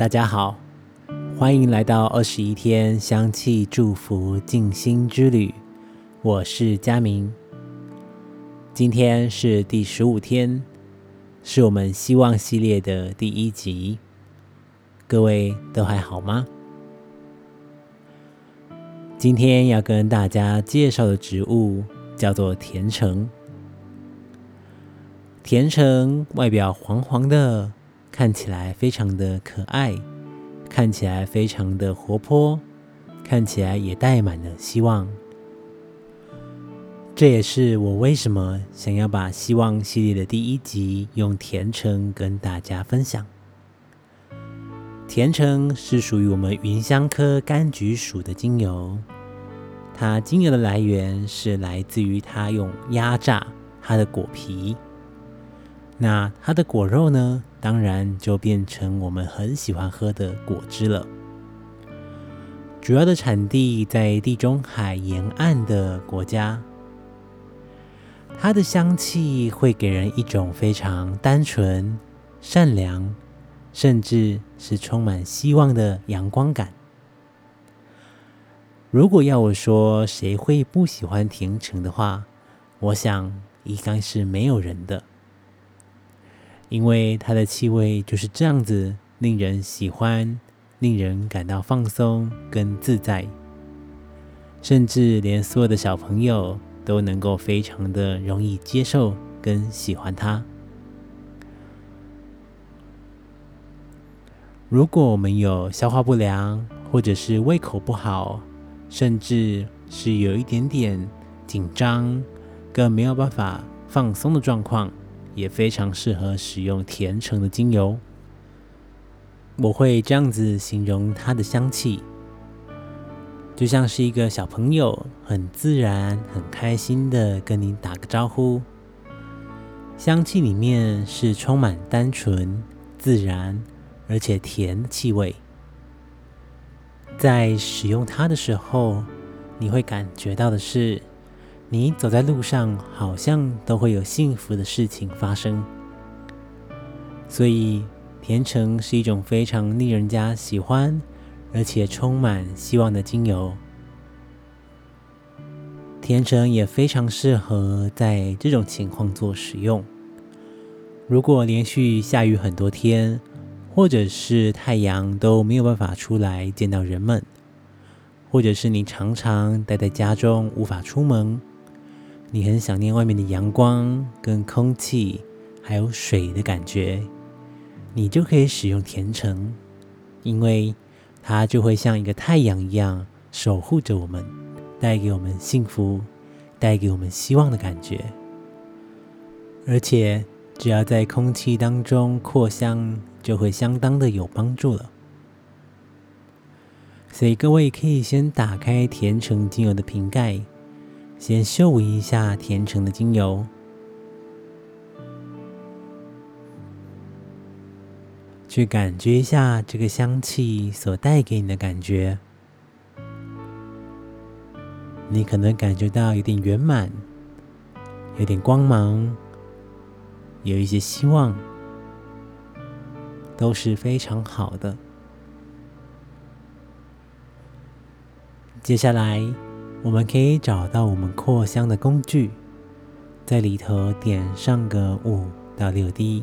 大家好，欢迎来到二十一天香气祝福静心之旅。我是佳明，今天是第十五天，是我们希望系列的第一集。各位都还好吗？今天要跟大家介绍的植物叫做甜橙。甜橙外表黄黄的，看起来非常的可爱，看起来非常的活泼，看起来也带满了希望。这也是我为什么想要把希望系列的第一集用甜橙跟大家分享。甜橙是属于我们芸香科柑橘属的精油，它精油的来源是来自于它用压榨它的果皮，那它的果肉呢，当然就变成我们很喜欢喝的果汁了。主要的产地在地中海沿岸的国家，它的香气会给人一种非常单纯、善良。甚至是充满希望的阳光感。如果要我说谁会不喜欢甜橙的话，我想应该是没有人的，因为它的气味就是这样子，令人喜欢，令人感到放松跟自在，甚至连所有的小朋友都能够非常的容易接受跟喜欢它。如果我们有消化不良，或者是胃口不好，甚至是有一点点紧张，更没有办法放松的状况，也非常适合使用甜橙的精油。我会这样子形容它的香气，就像是一个小朋友很自然、很开心的跟你打个招呼。香气里面是充满单纯、自然。而且甜的气味，在使用它的时候，你会感觉到的是，你走在路上好像都会有幸福的事情发生。所以，甜橙是一种非常令人家喜欢，而且充满希望的精油。甜橙也非常适合在这种情况做使用。如果连续下雨很多天，或者是太阳都没有办法出来见到人们，或者是你常常待在家中无法出门，你很想念外面的阳光、跟空气，还有水的感觉，你就可以使用甜橙，因为它就会像一个太阳一样守护着我们，带给我们幸福，带给我们希望的感觉，而且只要在空气当中扩香。就会相当的有帮助了，所以各位可以先打开甜橙精油的瓶盖，先嗅闻一下甜橙的精油，去感觉一下这个香气所带给你的感觉。你可能感觉到有点圆满，有点光芒，有一些希望。都是非常好的。接下来，我们可以找到我们扩香的工具，在里头点上个五到六滴。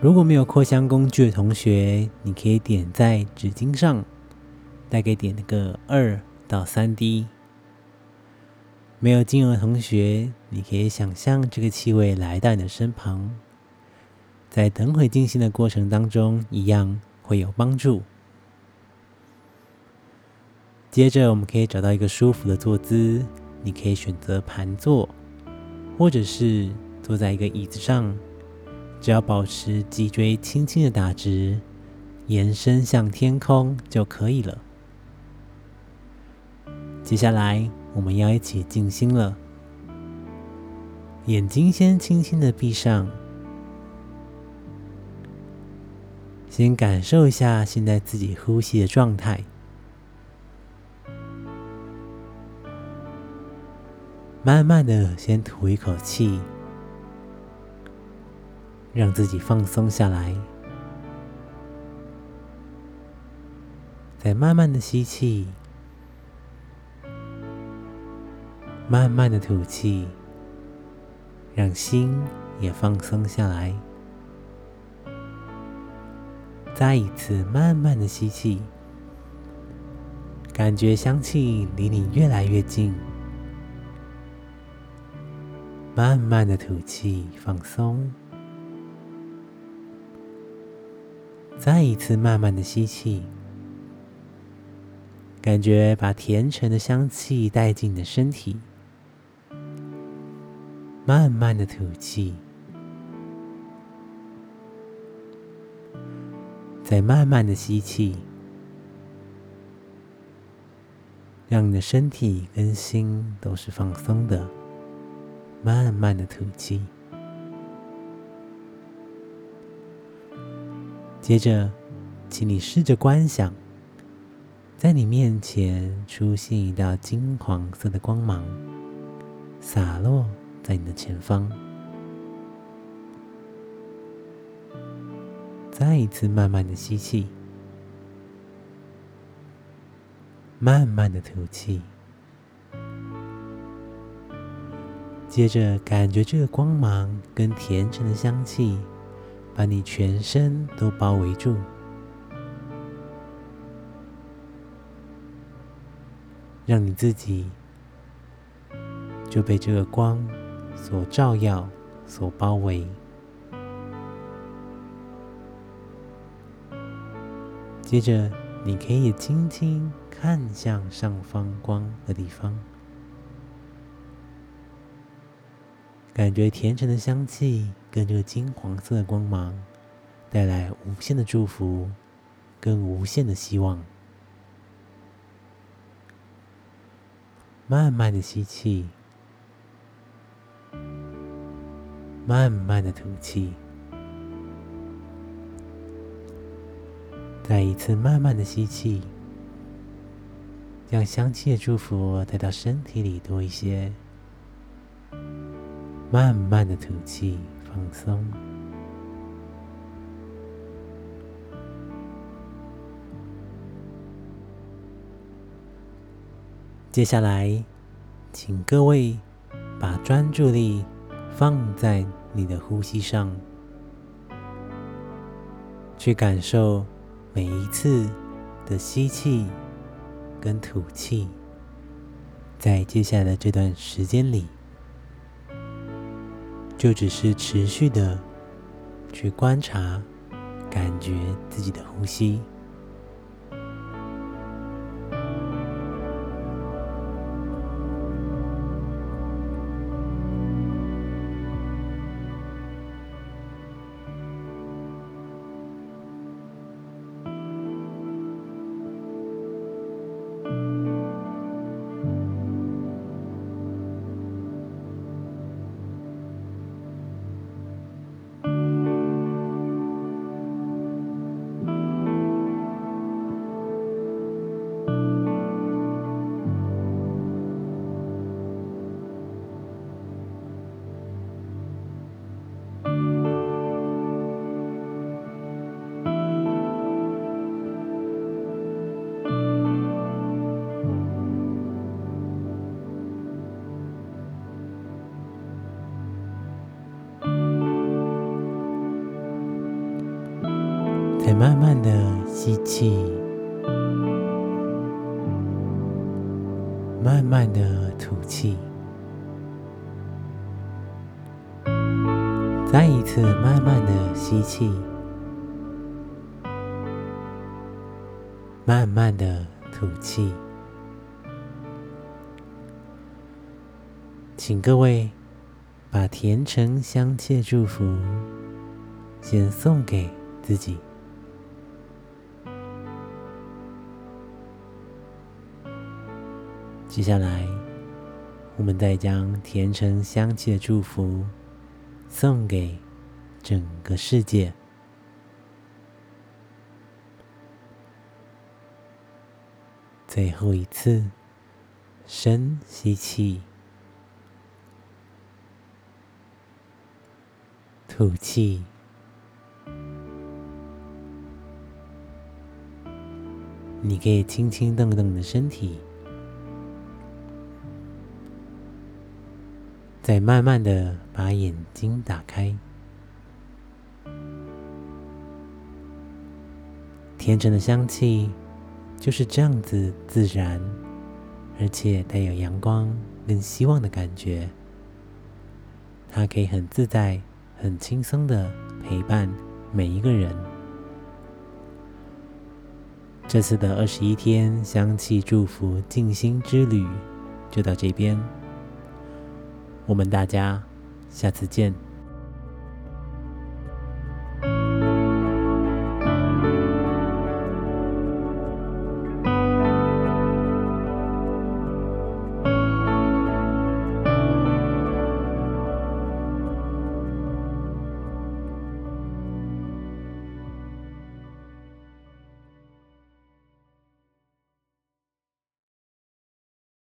如果没有扩香工具的同学，你可以点在纸巾上，大概点个二到三滴。没有精油的同学，你可以想象这个气味来到你的身旁。在等会静心的过程当中，一样会有帮助。接着，我们可以找到一个舒服的坐姿，你可以选择盘坐，或者是坐在一个椅子上，只要保持脊椎轻轻的打直，延伸向天空就可以了。接下来，我们要一起静心了，眼睛先轻轻的闭上。先感受一下现在自己呼吸的状态，慢慢的先吐一口气让自己放松下来。再慢慢的吸气慢慢的吐气让心也放松下来。再一次慢慢的吸气感觉香气离你越来越近。慢慢的吐气，放松。再一次慢慢的吸气，感觉把甜橙的香气带进你的身体。慢慢的吐气，再慢慢的吸气，让你的身体跟心都是放松的。慢慢的吐气。接着，请你试着观想，在你面前出现一道金黄色的光芒，洒落在你的前方。再一次慢慢的吸气，慢慢的吐气。接着，感觉这个光芒跟甜橙的香气。把你全身都包围住，让你自己就被这个光所照耀、所包围。接着，你可以轻轻看向上方光的地方，感觉甜橙的香气。跟这个金黄色的光芒带来无限的祝福，跟无限的希望。慢慢的吸气，慢慢的吐气，再一次慢慢的吸气，让香气的祝福带到身体里多一些。慢慢的吐气。放松。接下来，请各位把专注力放在你的呼吸上，去感受每一次的吸气跟吐气，在接下来的这段时间里。就只是持续的去观察、感觉自己的呼吸。慢慢的吸气，慢慢的吐气，再一次慢慢的吸气，慢慢的吐气。请各位把甜橙香气祝福先送给自己。接下来，我们再将甜橙香气的祝福送给整个世界。最后一次，深吸气，吐气。你可以轻轻动动你的身体，再慢慢的把眼睛打开。天真的香气就是这样子自然，而且带有阳光跟希望的感觉。它可以很自在、很轻松的陪伴每一个人。这次的二十一天香气祝福静心之旅就到这边，我们大家下次见。